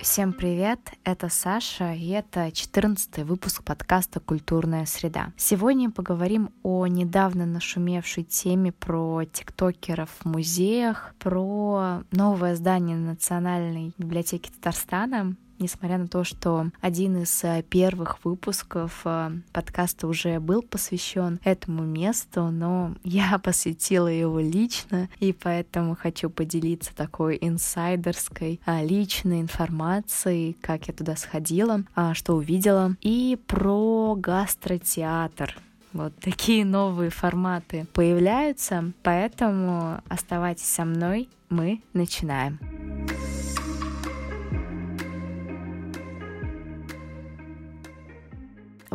Всем привет, это Саша, и это 14 выпуск подкаста «Культурная среда». Сегодня поговорим о недавно нашумевшей теме про тиктокеров в музеях, про новое здание Национальной библиотеки Татарстана, несмотря на то, что один из э, первых выпусков э, подкаста уже был посвящен этому месту, но я посетила его лично, и поэтому хочу поделиться такой инсайдерской а, личной информацией, как я туда сходила, а, что увидела, и про гастротеатр. Вот такие новые форматы появляются, поэтому оставайтесь со мной, мы начинаем.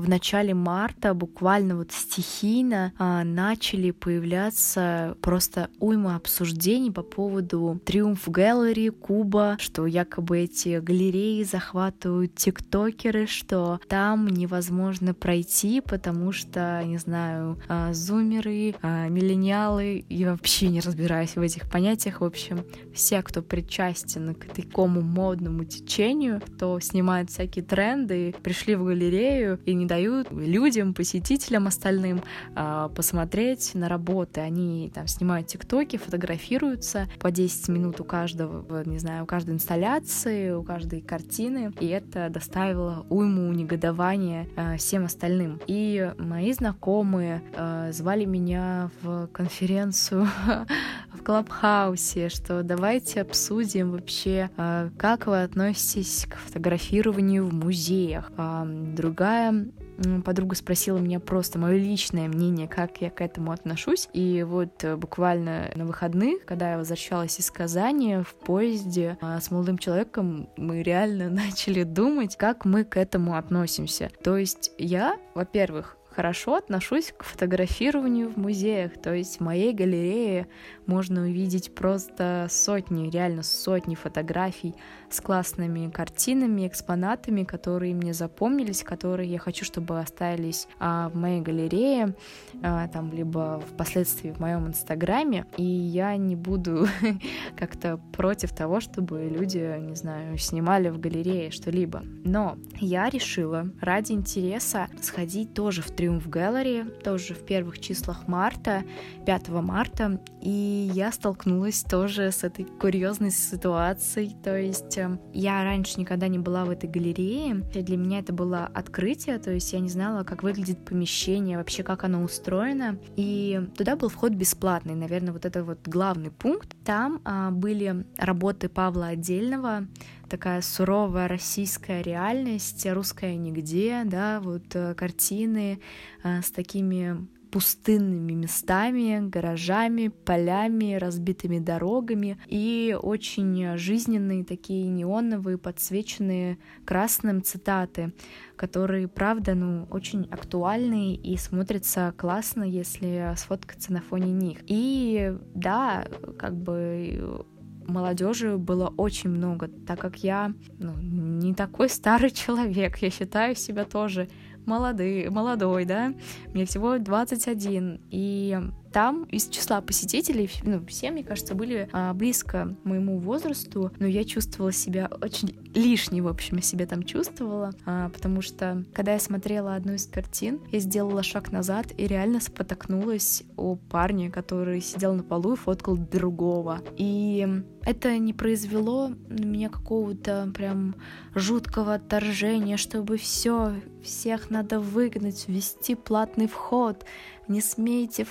В начале марта буквально вот стихийно а, начали появляться просто уйма обсуждений по поводу Триумф Галлери, Куба, что якобы эти галереи захватывают тиктокеры, что там невозможно пройти, потому что, не знаю, а, зумеры, а, миллениалы, я вообще не разбираюсь в этих понятиях, в общем, все, кто причастен к такому модному течению, кто снимает всякие тренды, пришли в галерею и не дают людям, посетителям остальным э, посмотреть на работы. Они там снимают тиктоки, фотографируются по 10 минут у каждого, не знаю, у каждой инсталляции, у каждой картины, и это доставило уйму негодования э, всем остальным. И мои знакомые э, звали меня в конференцию в Клабхаусе, что давайте обсудим вообще, как вы относитесь к фотографированию в музеях. Другая подруга спросила меня просто мое личное мнение, как я к этому отношусь. И вот э, буквально на выходных, когда я возвращалась из Казани в поезде а, с молодым человеком, мы реально начали думать, как мы к этому относимся. То есть я, во-первых, хорошо отношусь к фотографированию в музеях. То есть в моей галерее можно увидеть просто сотни, реально сотни фотографий с классными картинами, экспонатами, которые мне запомнились, которые я хочу, чтобы остались а, в моей галерее, а, там, либо впоследствии в моем инстаграме. И я не буду как-то против того, чтобы люди, не знаю, снимали в галерее что-либо. Но я решила ради интереса сходить тоже в Триумф Gallery, тоже в первых числах марта, 5 марта, и я столкнулась тоже с этой курьезной ситуацией, то есть эм, я раньше никогда не была в этой галерее, и для меня это было открытие, то есть я не знала, как выглядит помещение, вообще как оно устроено, и туда был вход бесплатный, наверное, вот это вот главный пункт. Там а, были работы Павла Отдельного, такая суровая российская реальность, русская нигде, да, вот э, картины э, с такими пустынными местами, гаражами, полями, разбитыми дорогами и очень жизненные такие неоновые, подсвеченные красным цитаты, которые, правда, ну, очень актуальные и смотрятся классно, если сфоткаться на фоне них. И да, как бы молодежи было очень много, так как я ну, не такой старый человек, я считаю себя тоже молодой, молодой, да, мне всего 21, и там из числа посетителей, ну, все, мне кажется, были а, близко моему возрасту, но я чувствовала себя очень лишней, в общем, я себя там чувствовала, а, потому что, когда я смотрела одну из картин, я сделала шаг назад и реально спотокнулась у парня, который сидел на полу и фоткал другого. И это не произвело на меня какого-то прям жуткого отторжения, чтобы все, всех надо выгнать, ввести платный вход, не смейте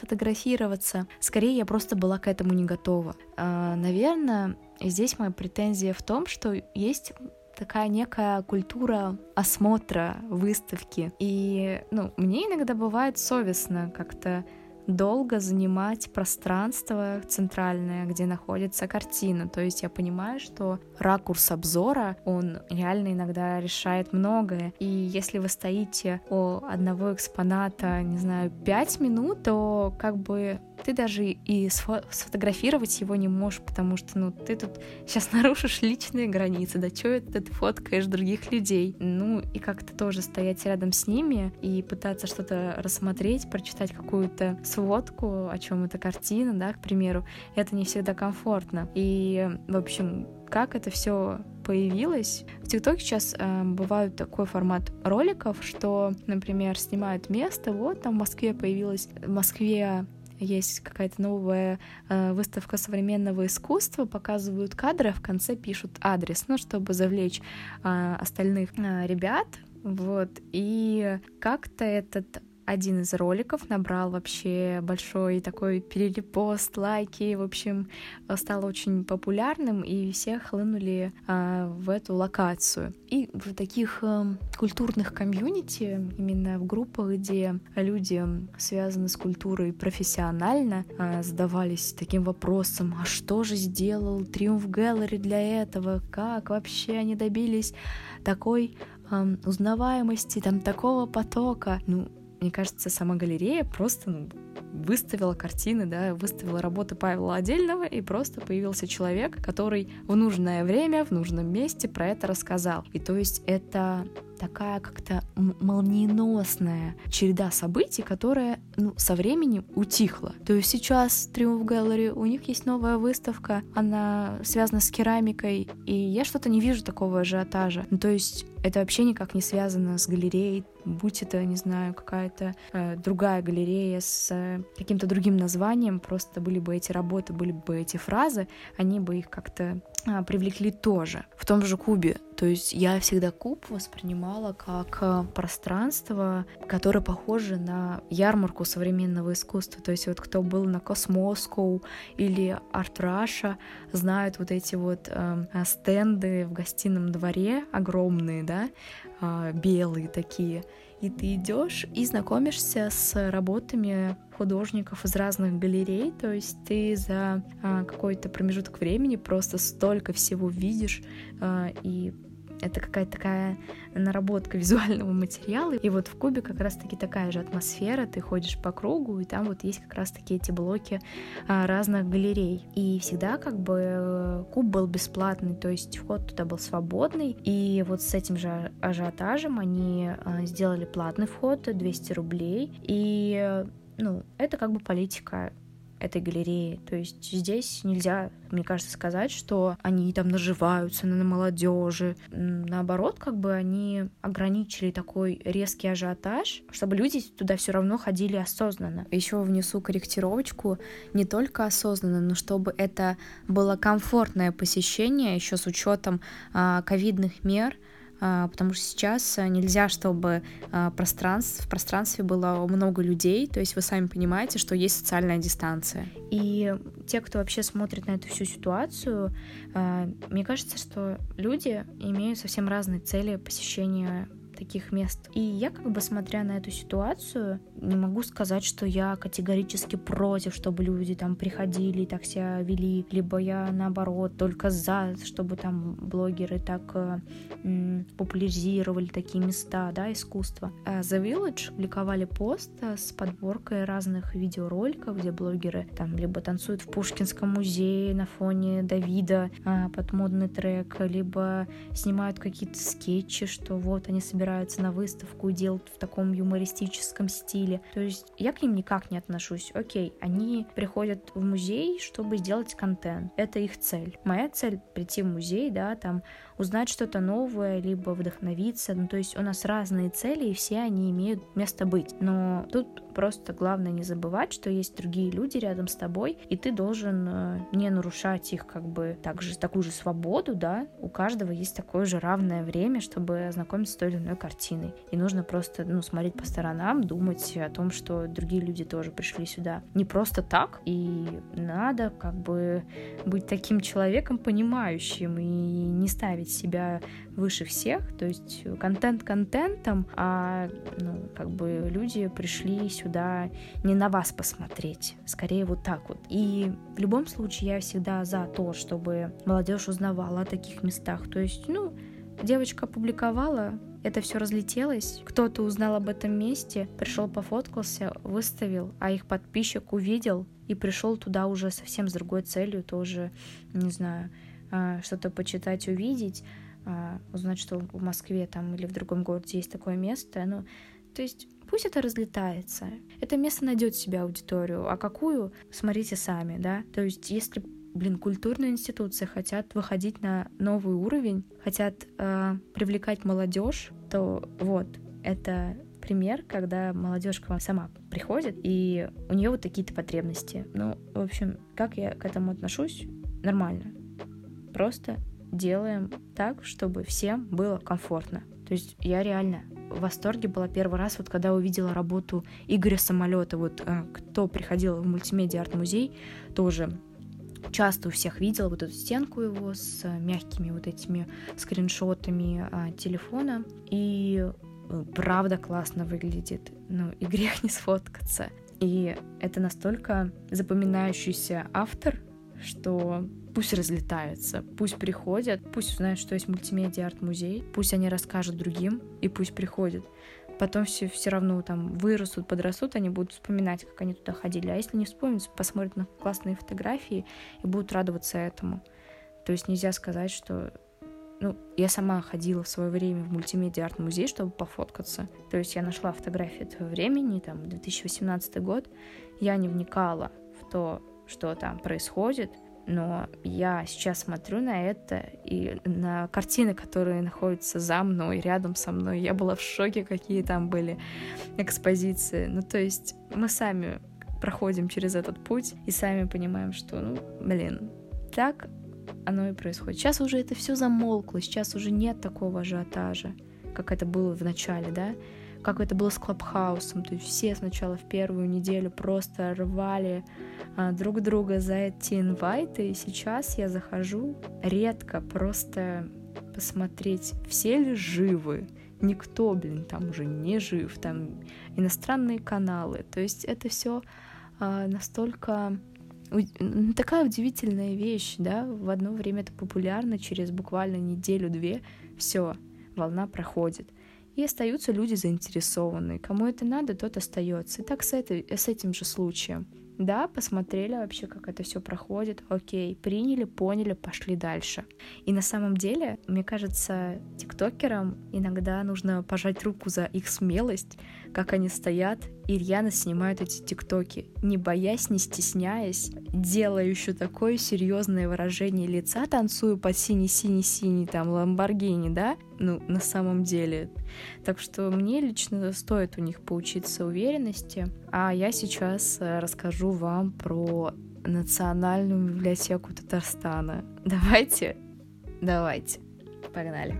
фотографироваться. Скорее, я просто была к этому не готова. А, наверное, здесь моя претензия в том, что есть такая некая культура осмотра выставки. И, ну, мне иногда бывает совестно как-то долго занимать пространство центральное, где находится картина. То есть я понимаю, что ракурс обзора, он реально иногда решает многое. И если вы стоите у одного экспоната, не знаю, пять минут, то как бы ты даже и сфотографировать его не можешь, потому что, ну, ты тут сейчас нарушишь личные границы, да что это ты фоткаешь других людей? Ну, и как-то тоже стоять рядом с ними и пытаться что-то рассмотреть, прочитать какую-то сводку, о чем эта картина, да, к примеру, это не всегда комфортно. И, в общем, как это все появилось. В ТикТоке сейчас э, бывают такой формат роликов, что, например, снимают место, вот там в Москве появилась, в Москве есть какая-то новая э, выставка современного искусства, показывают кадры, а в конце пишут адрес, ну, чтобы завлечь э, остальных э, ребят, вот, и как-то этот один из роликов набрал вообще большой такой перерепост, лайки, в общем, стал очень популярным, и все хлынули а, в эту локацию. И в таких а, культурных комьюнити, именно в группах, где люди связаны с культурой профессионально, а, задавались таким вопросом, а что же сделал Триумф Gallery для этого, как вообще они добились такой узнаваемости, там такого потока. Ну, мне кажется, сама галерея просто ну, выставила картины, да, выставила работы Павла Отдельного, и просто появился человек, который в нужное время, в нужном месте про это рассказал. И то есть это такая как-то молниеносная череда событий, которая ну, со временем утихла. То есть сейчас Триумф Gallery, у них есть новая выставка, она связана с керамикой, и я что-то не вижу такого ажиотажа. Ну, то есть это вообще никак не связано с галереей, будь это, не знаю, какая-то э, другая галерея с э, каким-то другим названием, просто были бы эти работы, были бы эти фразы, они бы их как-то привлекли тоже. В том же Кубе, то есть я всегда Куб воспринимала как э, пространство, которое похоже на ярмарку современного искусства. То есть вот кто был на Cosmoscow или Art Russia, знают вот эти вот э, стенды в Гостином дворе огромные, да, э, белые такие. И ты идешь и знакомишься с работами художников из разных галерей, то есть ты за а, какой-то промежуток времени просто столько всего видишь а, и это какая-то такая наработка визуального материала. И вот в Кубе как раз-таки такая же атмосфера. Ты ходишь по кругу, и там вот есть как раз-таки эти блоки а, разных галерей. И всегда как бы э, Куб был бесплатный, то есть вход туда был свободный. И вот с этим же ажиотажем они а, сделали платный вход, 200 рублей. И ну, это как бы политика этой галереи. То есть здесь нельзя, мне кажется, сказать, что они там наживаются на молодежи. Наоборот, как бы они ограничили такой резкий ажиотаж, чтобы люди туда все равно ходили осознанно. Еще внесу корректировочку не только осознанно, но чтобы это было комфортное посещение, еще с учетом а, ковидных мер, потому что сейчас э, нельзя, чтобы а, пространств, в пространстве было много людей, то есть вы сами понимаете, что есть социальная дистанция. И те, кто вообще смотрит на эту всю ситуацию, а, мне кажется, что люди имеют совсем разные цели посещения таких мест. И я как бы смотря на эту ситуацию, не могу сказать, что я категорически против, чтобы люди там приходили и так себя вели, либо я наоборот только за, чтобы там блогеры так э, м, популяризировали такие места, да, искусства. А The Village публиковали пост э, с подборкой разных видеороликов, где блогеры там либо танцуют в Пушкинском музее на фоне Давида а, под модный трек, либо снимают какие-то скетчи, что вот они собираются собираются на выставку и делают в таком юмористическом стиле. То есть я к ним никак не отношусь. Окей, они приходят в музей, чтобы сделать контент. Это их цель. Моя цель прийти в музей, да, там узнать что-то новое, либо вдохновиться. Ну, то есть у нас разные цели, и все они имеют место быть. Но тут просто главное не забывать, что есть другие люди рядом с тобой, и ты должен э, не нарушать их как бы также такую же свободу, да. У каждого есть такое же равное время, чтобы ознакомиться с той или иной картиной. И нужно просто, ну, смотреть по сторонам, думать о том, что другие люди тоже пришли сюда не просто так, и надо как бы быть таким человеком понимающим и не ставить себя выше всех, то есть контент контентом, а ну, как бы люди пришли сюда не на вас посмотреть, скорее вот так вот. И в любом случае я всегда за то, чтобы молодежь узнавала о таких местах. То есть, ну, девочка опубликовала, это все разлетелось, кто-то узнал об этом месте, пришел пофоткался, выставил, а их подписчик увидел и пришел туда уже совсем с другой целью, тоже, не знаю, что-то почитать, увидеть, а, узнать, что в Москве там или в другом городе есть такое место. Ну, то есть пусть это разлетается. Это место найдет себе аудиторию. А какую, смотрите сами, да. То есть если блин, культурные институции хотят выходить на новый уровень, хотят э, привлекать молодежь, то вот это пример, когда молодежь к вам сама приходит, и у нее вот такие-то потребности. Ну, в общем, как я к этому отношусь? Нормально. Просто делаем так, чтобы всем было комфортно. То есть я реально в восторге была первый раз, вот когда увидела работу Игоря Самолета. Вот э, кто приходил в мультимедиа арт-музей, тоже часто у всех видела вот эту стенку его с мягкими вот этими скриншотами а, телефона. И э, правда классно выглядит. Ну, и грех не сфоткаться. И это настолько запоминающийся автор, что пусть разлетаются, пусть приходят, пусть узнают, что есть мультимедиа арт-музей, пусть они расскажут другим, и пусть приходят. Потом все, все равно там вырастут, подрастут, они будут вспоминать, как они туда ходили. А если не вспомнят, посмотрят на классные фотографии и будут радоваться этому. То есть нельзя сказать, что ну, я сама ходила в свое время в мультимедиа арт-музей, чтобы пофоткаться. То есть я нашла фотографии этого времени, там, 2018 год. Я не вникала в то, что там происходит, но я сейчас смотрю на это и на картины, которые находятся за мной, рядом со мной. Я была в шоке, какие там были экспозиции. Ну, то есть мы сами проходим через этот путь и сами понимаем, что, ну, блин, так оно и происходит. Сейчас уже это все замолкло, сейчас уже нет такого ажиотажа, как это было в начале, да как это было с Клабхаусом. То есть все сначала в первую неделю просто рвали а, друг друга за эти инвайты, и сейчас я захожу редко просто посмотреть, все ли живы. Никто, блин, там уже не жив, там иностранные каналы. То есть это все а, настолько такая удивительная вещь, да, в одно время это популярно, через буквально неделю-две все, волна проходит и остаются люди заинтересованные. Кому это надо, тот остается. И так с, этой, с этим же случаем. Да, посмотрели вообще, как это все проходит, окей, приняли, поняли, пошли дальше. И на самом деле, мне кажется, тиктокерам иногда нужно пожать руку за их смелость, как они стоят и рьяно снимают эти тиктоки, не боясь, не стесняясь, делая еще такое серьезное выражение лица, танцую под синий-синий-синий, там, Ламборгини, да? Ну, на самом деле. Так что мне лично стоит у них поучиться уверенности. А я сейчас э, расскажу вам про Национальную библиотеку Татарстана. Давайте, давайте, погнали.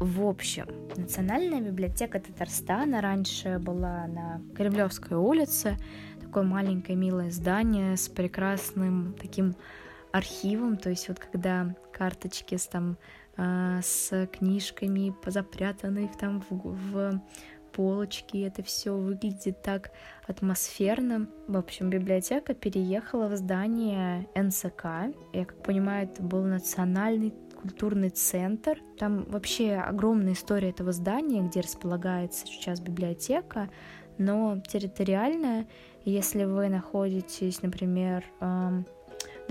В общем, Национальная библиотека Татарстана раньше была на Кремлевской улице, такое маленькое милое здание с прекрасным таким архивом, то есть вот когда карточки с там э, с книжками запрятаны там в, в полочки, это все выглядит так атмосферно. В общем, библиотека переехала в здание НСК. Я как понимаю, это был национальный культурный центр. Там вообще огромная история этого здания, где располагается сейчас библиотека, но территориальная. Если вы находитесь, например,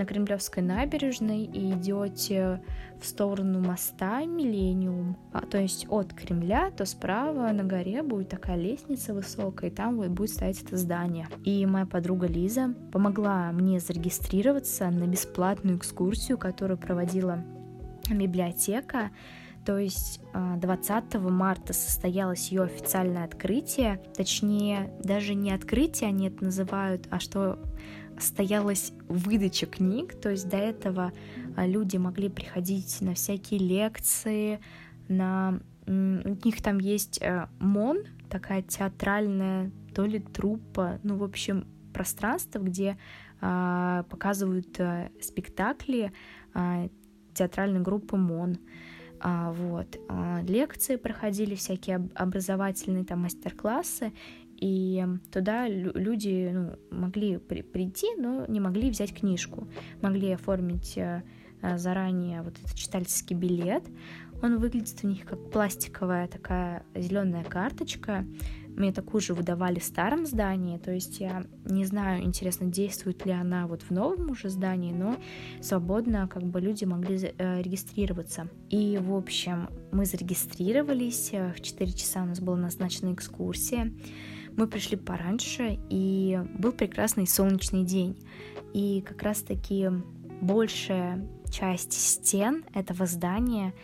на Кремлевской набережной и идете в сторону моста Миллениум, а, то есть от Кремля, то справа на горе будет такая лестница высокая, и там будет стоять это здание. И моя подруга Лиза помогла мне зарегистрироваться на бесплатную экскурсию, которую проводила библиотека. То есть 20 а, марта состоялось ее официальное открытие, точнее, даже не открытие они это называют, а что состоялась выдача книг, то есть до этого а, люди могли приходить на всякие лекции, на... У них там есть э, МОН, такая театральная, то ли труппа, ну, в общем, пространство, где а, показывают а, спектакли театральной группы МОН. А, вот. А, лекции проходили, всякие образовательные там мастер-классы, и туда люди ну, могли при прийти, но не могли взять книжку. Могли оформить э, заранее вот этот читательский билет. Он выглядит у них как пластиковая такая зеленая карточка. Мне такую же выдавали в старом здании, то есть я не знаю, интересно, действует ли она вот в новом уже здании, но свободно как бы люди могли э, регистрироваться. И, в общем, мы зарегистрировались, в 4 часа у нас была назначена экскурсия. Мы пришли пораньше, и был прекрасный солнечный день. И как раз-таки большая часть стен этого здания,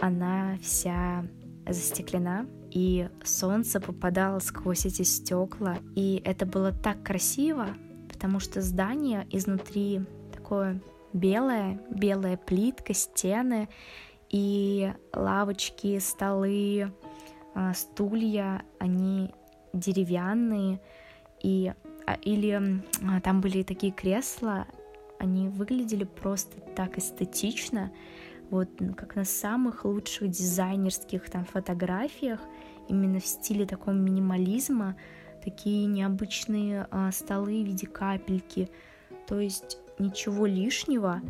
она вся застеклена, и солнце попадало сквозь эти стекла, и это было так красиво, потому что здание изнутри такое белое, белая плитка, стены и лавочки, столы, а, стулья, они деревянные, и а, или а, там были такие кресла, они выглядели просто так эстетично, вот как на самых лучших дизайнерских там фотографиях, именно в стиле такого минимализма, такие необычные а, столы в виде капельки, то есть ничего лишнего,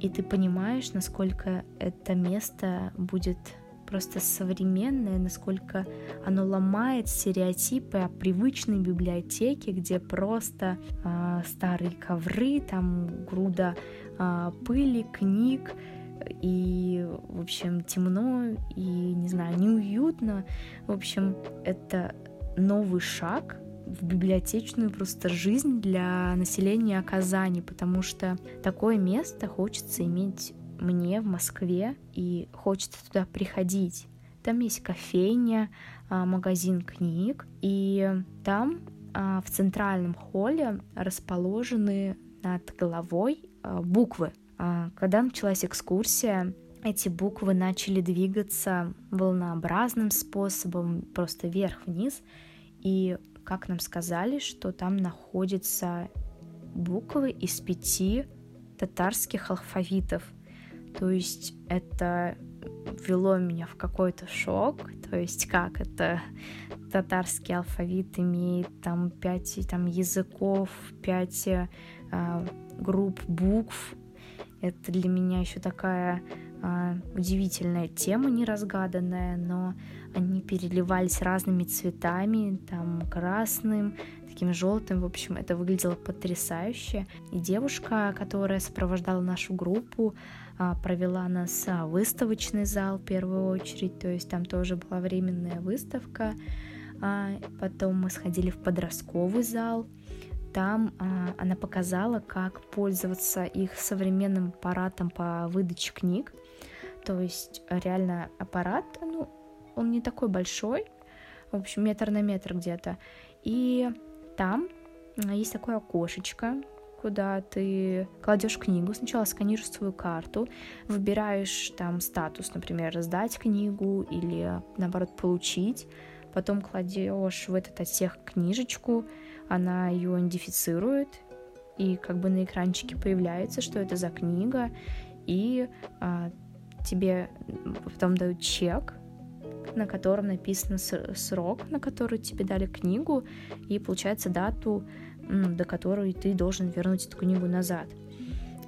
и ты понимаешь, насколько это место будет просто современное, насколько оно ломает стереотипы о привычной библиотеке, где просто э, старые ковры, там груда э, пыли, книг, и, в общем, темно, и, не знаю, неуютно. В общем, это новый шаг в библиотечную просто жизнь для населения Казани, потому что такое место хочется иметь мне в Москве, и хочется туда приходить. Там есть кофейня, а, магазин книг, и там а, в центральном холле расположены над головой а, буквы. Когда началась экскурсия, эти буквы начали двигаться волнообразным способом, просто вверх-вниз, и как нам сказали, что там находятся буквы из пяти татарских алфавитов. То есть это ввело меня в какой-то шок, то есть как это татарский алфавит имеет там пять там языков, пять э, групп букв. Это для меня еще такая э, удивительная тема, неразгаданная, но они переливались разными цветами, там красным, таким желтым. В общем, это выглядело потрясающе. И девушка, которая сопровождала нашу группу, а, провела нас в выставочный зал в первую очередь, то есть там тоже была временная выставка. А, потом мы сходили в подростковый зал. Там а, она показала, как пользоваться их современным аппаратом по выдаче книг. То есть реально аппарат, ну, он не такой большой, в общем, метр на метр где-то. И там есть такое окошечко, куда ты кладешь книгу, сначала сканируешь свою карту, выбираешь там статус, например, раздать книгу или наоборот получить, потом кладешь в этот отсек книжечку, она ее идентифицирует, и как бы на экранчике появляется, что это за книга, и а, тебе потом дают чек, на котором написан срок, на который тебе дали книгу, и получается дату, до которой ты должен вернуть эту книгу назад.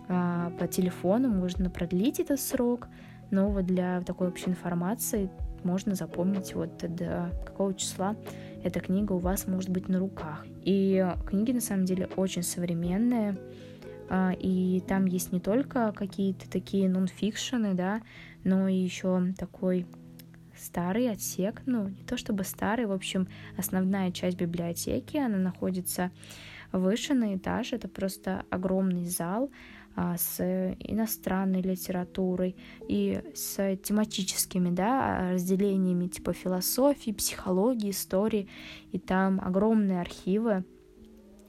А по телефону можно продлить этот срок, но вот для такой общей информации можно запомнить вот до какого числа эта книга у вас может быть на руках. И книги на самом деле очень современные, а, и там есть не только какие-то такие нонфикшены, да, но и еще такой старый отсек, ну, не то чтобы старый, в общем, основная часть библиотеки, она находится выше на этаже, это просто огромный зал с иностранной литературой и с тематическими, да, разделениями типа философии, психологии, истории, и там огромные архивы,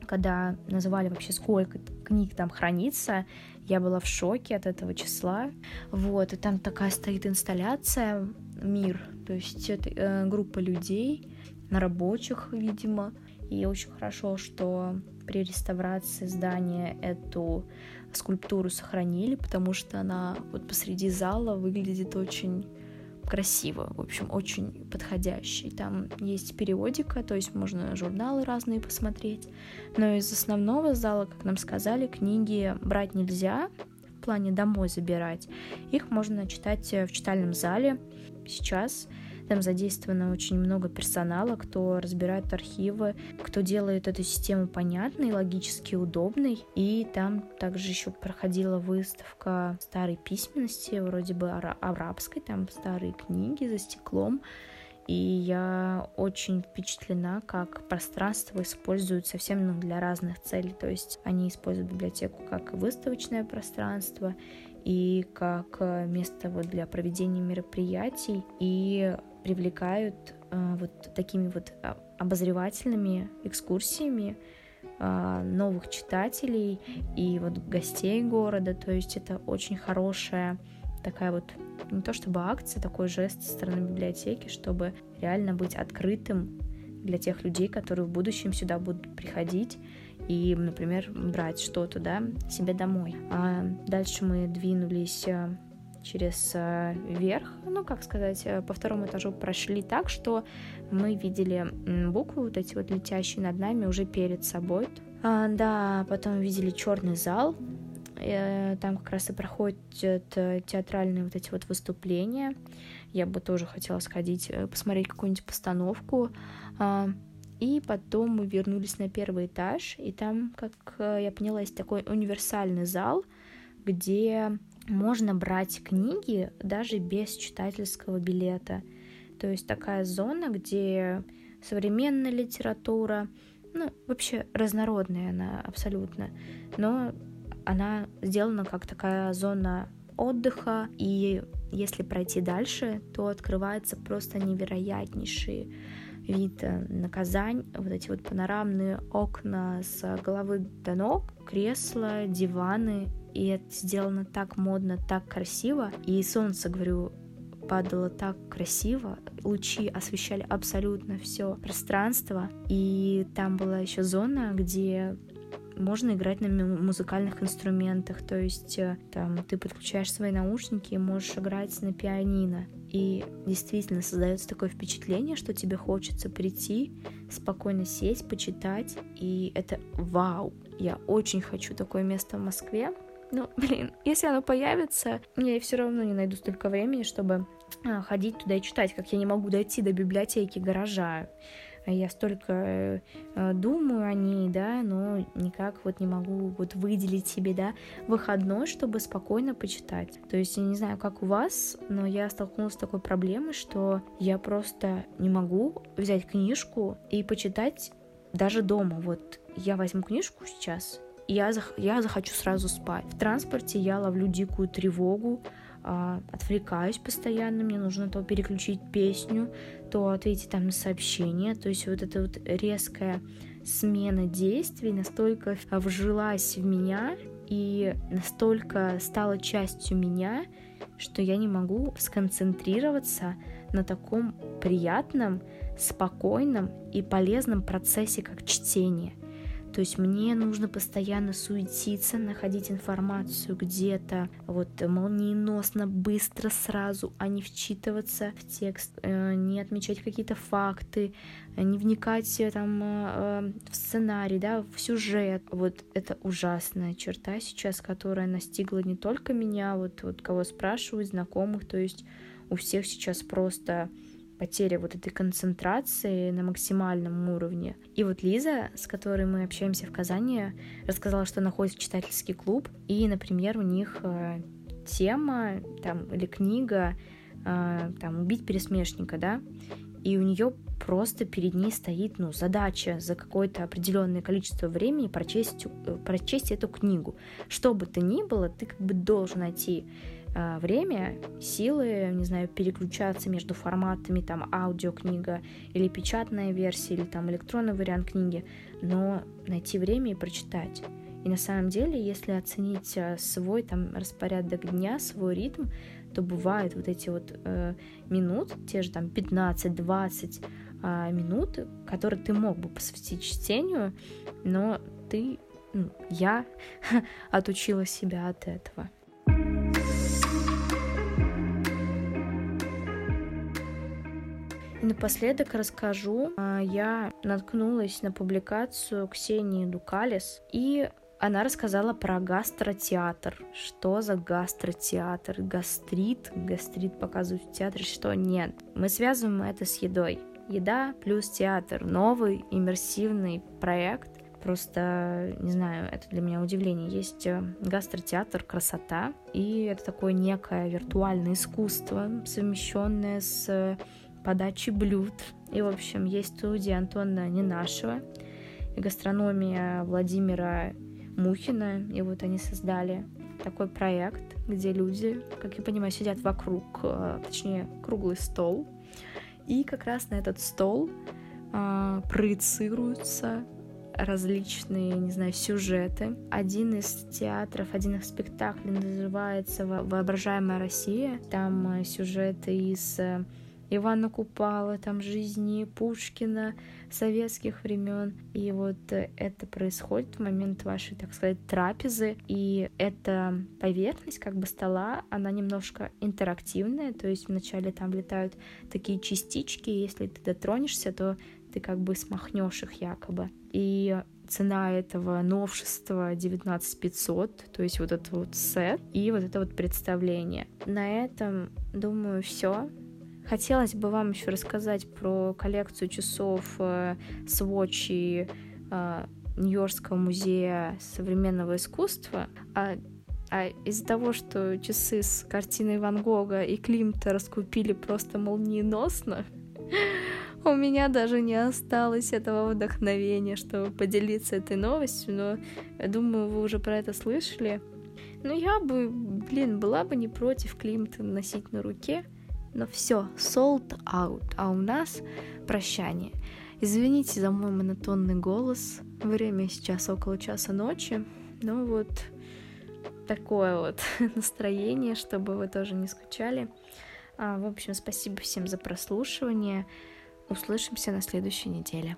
когда называли вообще, сколько книг там хранится, я была в шоке от этого числа. Вот, и там такая стоит инсталляция «Мир», то есть это э, группа людей, на рабочих, видимо. И очень хорошо, что при реставрации здания эту скульптуру сохранили, потому что она вот посреди зала выглядит очень красиво, в общем, очень подходящий. Там есть периодика, то есть можно журналы разные посмотреть. Но из основного зала, как нам сказали, книги брать нельзя, в плане домой забирать. Их можно читать в читальном зале сейчас. Там задействовано очень много персонала, кто разбирает архивы, кто делает эту систему понятной, логически удобной. И там также еще проходила выставка старой письменности, вроде бы арабской, там старые книги за стеклом. И я очень впечатлена, как пространство используют совсем ну, для разных целей. То есть они используют библиотеку как выставочное пространство и как место вот для проведения мероприятий и привлекают э, вот такими вот а, обозревательными экскурсиями э, новых читателей и вот гостей города. То есть это очень хорошая такая вот не то чтобы акция, такой жест со стороны библиотеки, чтобы реально быть открытым для тех людей, которые в будущем сюда будут приходить и, например, брать что-то, да, себе домой. А дальше мы двинулись э, через э, верх, ну, как сказать, э, по второму этажу прошли так, что мы видели буквы вот эти вот летящие над нами уже перед собой. А, да, потом видели черный зал, там как раз и проходят театральные вот эти вот выступления. Я бы тоже хотела сходить, посмотреть какую-нибудь постановку. И потом мы вернулись на первый этаж, и там, как я поняла, есть такой универсальный зал, где можно брать книги даже без читательского билета. То есть такая зона, где современная литература, ну, вообще разнородная она абсолютно, но она сделана как такая зона отдыха, и если пройти дальше, то открывается просто невероятнейший вид на Казань, вот эти вот панорамные окна с головы до ног, кресла, диваны, и это сделано так модно, так красиво. И солнце, говорю, падало так красиво, лучи освещали абсолютно все пространство, и там была еще зона, где можно играть на музыкальных инструментах, то есть э, там ты подключаешь свои наушники и можешь играть на пианино. И действительно создается такое впечатление, что тебе хочется прийти, спокойно сесть, почитать, и это вау. Я очень хочу такое место в Москве, ну, блин, если оно появится, я все равно не найду столько времени, чтобы а, ходить туда и читать, как я не могу дойти до библиотеки гаража. Я столько э, думаю о ней, да, но никак вот не могу вот выделить себе, да, выходной, чтобы спокойно почитать. То есть я не знаю, как у вас, но я столкнулась с такой проблемой, что я просто не могу взять книжку и почитать даже дома. Вот я возьму книжку сейчас, я, зах я захочу сразу спать. В транспорте я ловлю дикую тревогу, э, отвлекаюсь постоянно, мне нужно то переключить песню, то ответить там на сообщение. То есть вот эта вот резкая смена действий настолько вжилась в меня и настолько стала частью меня, что я не могу сконцентрироваться на таком приятном, спокойном и полезном процессе, как чтение. То есть мне нужно постоянно суетиться, находить информацию где-то, вот молниеносно, быстро, сразу, а не вчитываться в текст, э, не отмечать какие-то факты, не вникать э, там э, в сценарий, да, в сюжет. Вот это ужасная черта сейчас, которая настигла не только меня, вот, вот кого спрашивают, знакомых, то есть у всех сейчас просто потеря вот этой концентрации на максимальном уровне. И вот Лиза, с которой мы общаемся в Казани, рассказала, что находится читательский клуб, и, например, у них э, тема там, или книга э, там, «Убить пересмешника», да, и у нее просто перед ней стоит ну, задача за какое-то определенное количество времени прочесть, э, прочесть эту книгу. Что бы то ни было, ты как бы должен найти время, силы, не знаю, переключаться между форматами, там, аудиокнига или печатная версия, или там электронный вариант книги, но найти время и прочитать. И на самом деле, если оценить а, свой там распорядок дня, свой ритм, то бывают вот эти вот э, минут, те же там 15-20 э, минут, которые ты мог бы посвятить чтению, но ты, ну, я отучила себя от этого. Напоследок расскажу, а, я наткнулась на публикацию Ксении Дукалис, и она рассказала про гастротеатр. Что за гастротеатр? Гастрит? Гастрит показывают в театре, что нет. Мы связываем это с едой. Еда плюс театр. Новый иммерсивный проект. Просто, не знаю, это для меня удивление. Есть э, гастротеатр «Красота», и это такое некое виртуальное искусство, совмещенное с подачи блюд. И, в общем, есть студия Антона Ненашева и гастрономия Владимира Мухина. И вот они создали такой проект, где люди, как я понимаю, сидят вокруг, э, точнее, круглый стол. И как раз на этот стол э, проецируются различные, не знаю, сюжеты. Один из театров, один из спектаклей называется «Воображаемая Россия». Там э, сюжеты из э, Ивана Купала, там жизни Пушкина, советских времен. И вот э, это происходит в момент вашей, так сказать, трапезы. И эта поверхность как бы стола, она немножко интерактивная, то есть вначале там летают такие частички, и если ты дотронешься, то ты как бы смахнешь их якобы. И цена этого новшества 19 500, то есть вот этот вот сет и вот это вот представление. На этом, думаю, все. Хотелось бы вам еще рассказать про коллекцию часов э, сводчи э, Нью-Йоркского музея современного искусства. А, а из-за того, что часы с картиной Ван Гога и Климта раскупили просто молниеносно, у меня даже не осталось этого вдохновения, чтобы поделиться этой новостью, но я думаю, вы уже про это слышали. Ну, я бы, блин, была бы не против Климта носить на руке, но все, sold out, а у нас прощание. Извините за мой монотонный голос. Время сейчас около часа ночи. Ну вот такое вот настроение, чтобы вы тоже не скучали. А, в общем, спасибо всем за прослушивание. Услышимся на следующей неделе.